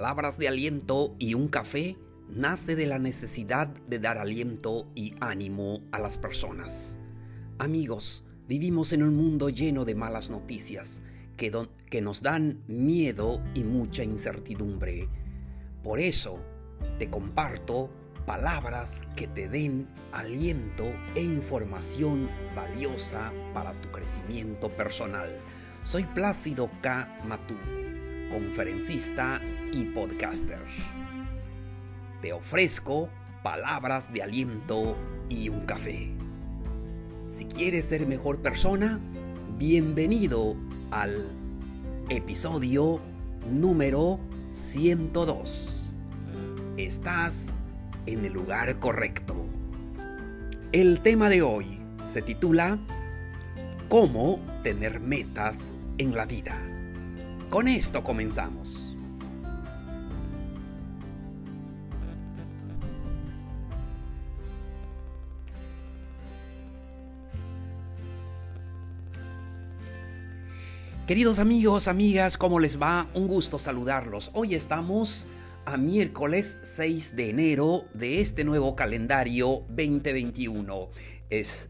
Palabras de aliento y un café nace de la necesidad de dar aliento y ánimo a las personas. Amigos, vivimos en un mundo lleno de malas noticias que, que nos dan miedo y mucha incertidumbre. Por eso, te comparto palabras que te den aliento e información valiosa para tu crecimiento personal. Soy Plácido K. Matú conferencista y podcaster. Te ofrezco palabras de aliento y un café. Si quieres ser mejor persona, bienvenido al episodio número 102. Estás en el lugar correcto. El tema de hoy se titula ¿Cómo tener metas en la vida? Con esto comenzamos. Queridos amigos, amigas, ¿cómo les va? Un gusto saludarlos. Hoy estamos a miércoles 6 de enero de este nuevo calendario 2021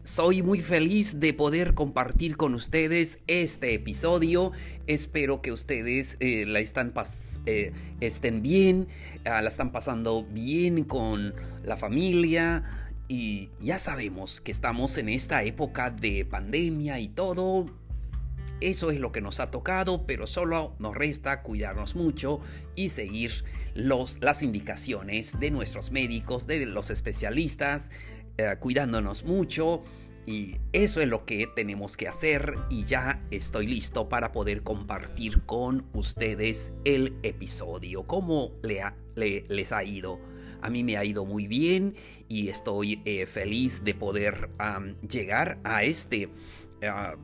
soy muy feliz de poder compartir con ustedes este episodio. Espero que ustedes eh, la eh, estén bien, ah, la están pasando bien con la familia. Y ya sabemos que estamos en esta época de pandemia y todo. Eso es lo que nos ha tocado, pero solo nos resta cuidarnos mucho y seguir los, las indicaciones de nuestros médicos, de los especialistas, eh, cuidándonos mucho. Y eso es lo que tenemos que hacer y ya estoy listo para poder compartir con ustedes el episodio. ¿Cómo le les ha ido? A mí me ha ido muy bien y estoy eh, feliz de poder llegar a este ah,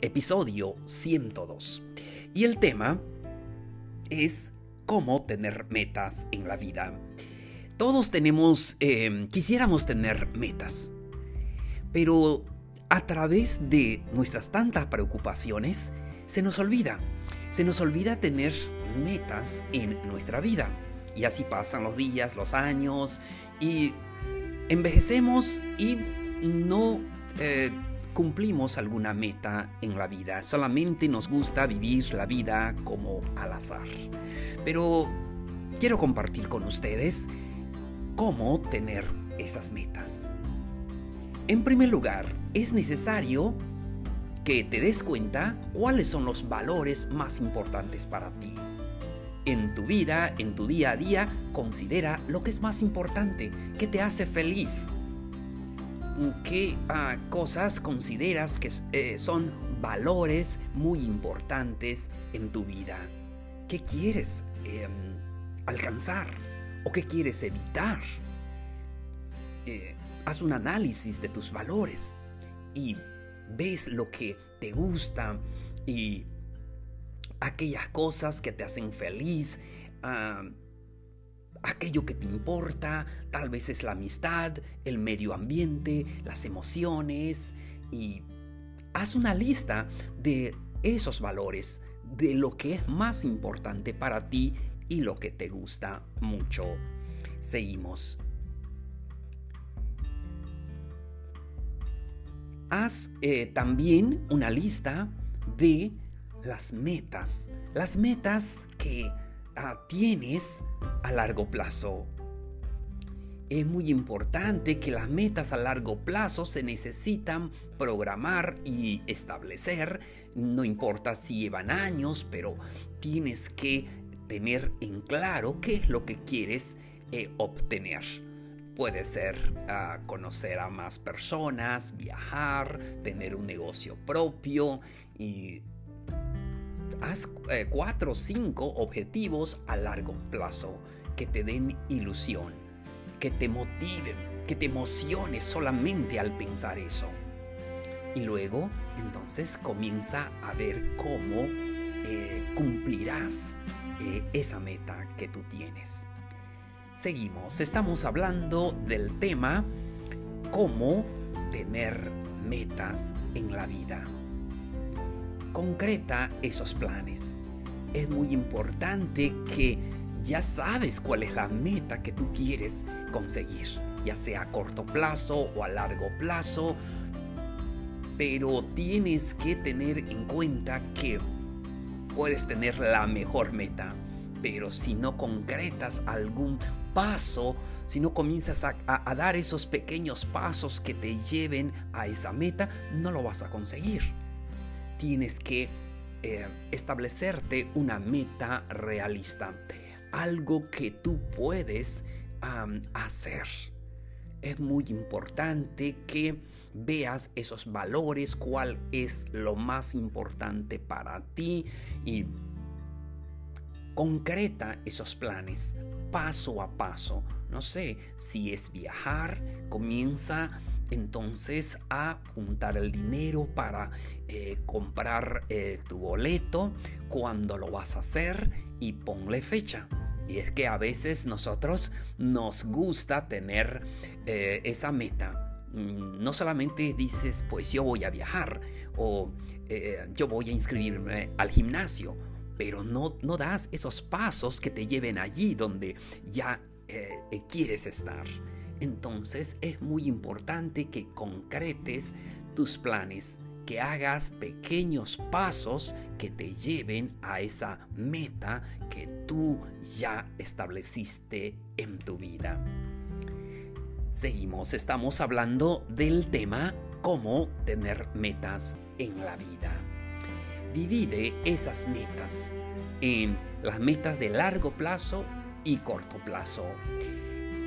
episodio 102. Y el tema es cómo tener metas en la vida. Todos tenemos, em, quisiéramos tener metas, pero a través de nuestras tantas preocupaciones se nos olvida, se nos olvida tener metas en nuestra vida. Y así pasan los días, los años y envejecemos y no eh, cumplimos alguna meta en la vida. Solamente nos gusta vivir la vida como al azar. Pero quiero compartir con ustedes cómo tener esas metas. En primer lugar, es necesario que te des cuenta cuáles son los valores más importantes para ti. En tu vida, en tu día a día, considera lo que es más importante, que te hace feliz. ¿Qué ah, cosas consideras que eh, son valores muy importantes en tu vida? ¿Qué quieres em, alcanzar? o qué quieres evitar. Eh, haz un análisis de tus valores y ves lo que te gusta y aquellas cosas que te hacen feliz, ah, aquello que te importa, tal vez es la amistad, el medio ambiente, las emociones y haz una lista de esos valores, de lo que es más importante para ti y lo que te gusta mucho. Seguimos. Haz eh, también una lista de las metas, las metas que tienes a largo plazo. Es muy importante que las metas a largo plazo se necesitan programar y establecer. No importa si llevan años, pero tienes que tener en claro qué es lo que quieres eh, obtener. Puede ser ah, conocer a más personas, viajar, tener un negocio propio y haz eh, cuatro o cinco objetivos a largo plazo que te den ilusión, que te motiven, que te emociones solamente al pensar eso. Y luego, entonces comienza a ver cómo eh, cumplirás eh, esa meta que tú tienes. Seguimos, estamos hablando del tema cómo tener metas en la vida. Concreta esos planes. Es muy importante que ya sabes cuál es la meta que tú quieres conseguir, ya sea a corto plazo o a largo plazo, pero tienes que tener en cuenta que puedes tener la mejor meta, pero si no concretas algún paso, si no comienzas a, dar esos pequeños pasos que te lleven a esa meta, no lo vas a conseguir. Tienes que eh, establecerte una meta realista, algo que tú puedes hacer. Es muy importante que veas esos valores, cuál es lo más importante para ti y concreta esos planes paso a paso. No sé, si es viajar, comienza entonces a juntar el dinero para eh, comprar eh, tu boleto, cuándo lo vas a hacer y ponle fecha. Y es que a veces nosotros nos gusta tener eh, esa meta Mm, no solamente dices, pues yo voy a viajar o yo voy a inscribirme al gimnasio, pero no, no das esos pasos que te lleven allí donde ya quieres estar. Entonces es muy importante que concretes tus planes, que hagas pequeños pasos que te lleven a esa meta que tú ya estableciste en tu vida. Seguimos, estamos hablando del tema cómo tener metas en la vida. Divide esas metas en las metas de largo plazo y corto plazo.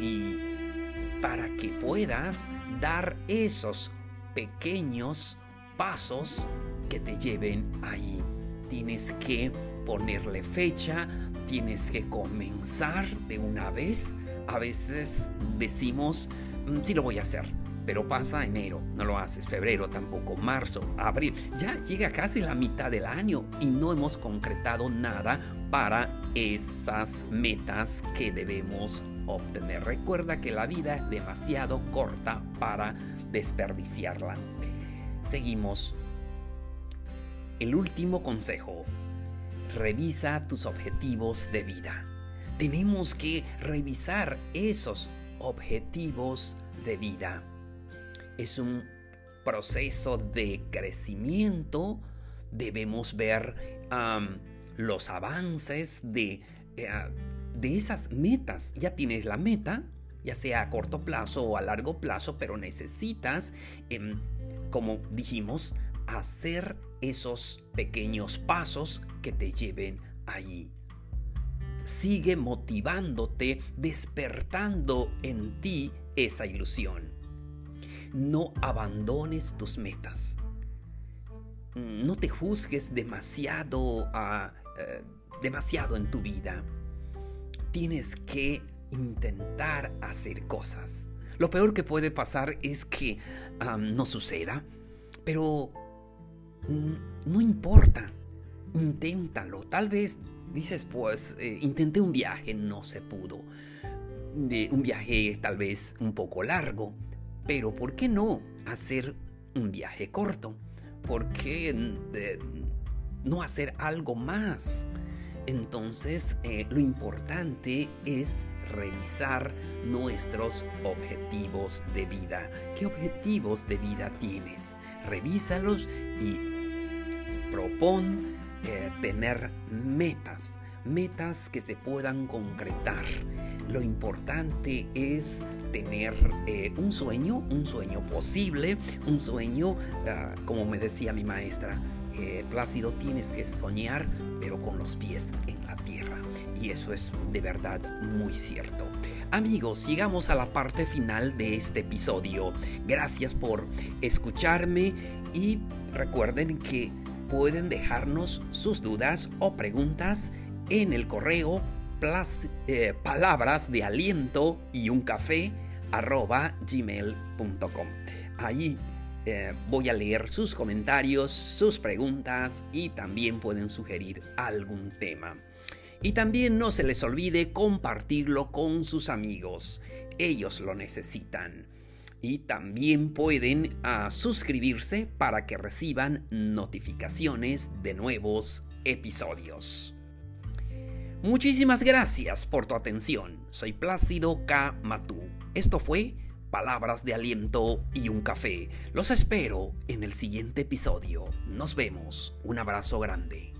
Y para que puedas dar esos pequeños pasos que te lleven ahí, tienes que ponerle fecha, tienes que comenzar de una vez. A veces decimos, mm, sí lo voy a hacer, pero pasa enero, no lo haces, febrero tampoco, marzo, abril, ya llega casi la mitad del año y no hemos concretado nada para esas metas que debemos obtener. Recuerda que la vida es demasiado corta para desperdiciarla. Seguimos. El último consejo. Revisa tus objetivos de vida tenemos que revisar esos objetivos de vida. Es un proceso de crecimiento. Debemos ver los avances de, eh, de esas metas. Ya tienes la meta, ya sea a corto plazo o a largo plazo, pero necesitas, em, como dijimos, hacer esos pequeños pasos que te lleven allí sigue motivándote, despertando en ti esa ilusión. No abandones tus metas. No te juzgues demasiado, eh, demasiado en tu vida. Tienes que intentar hacer cosas. Lo peor que puede pasar es que no suceda, pero no importa. Inténtalo. Tal vez dices, pues, eh, intenté un viaje, no se pudo. Un viaje tal vez un poco largo, pero ¿por qué no hacer un viaje corto? ¿Por qué no hacer algo más? Entonces, eh, lo importante es revisar nuestros objetivos de vida. ¿Qué objetivos de vida tienes? Revísalos y propon eh, tener metas, metas que se puedan concretar. Lo importante es tener eh, un sueño, un sueño posible, un sueño, ah, como me decía mi maestra, Plácido, tienes que soñar, pero con los pies en la tierra. Y eso es de verdad muy cierto. Amigos, llegamos a la parte final de este episodio. Gracias por escucharme y recuerden que pueden dejarnos sus dudas o preguntas en el correo eh, palabras de aliento y un café gmail.com. Ahí eh, voy a leer sus comentarios, sus preguntas y también pueden sugerir algún tema. Y también no se les olvide compartirlo con sus amigos. Ellos lo necesitan y también pueden ah, suscribirse para que reciban notificaciones de nuevos episodios. Muchísimas gracias por tu atención. Soy Plácido K. Matú. Esto fue Palabras de Aliento y un Café. Los espero en el siguiente episodio. Nos vemos. Un abrazo grande.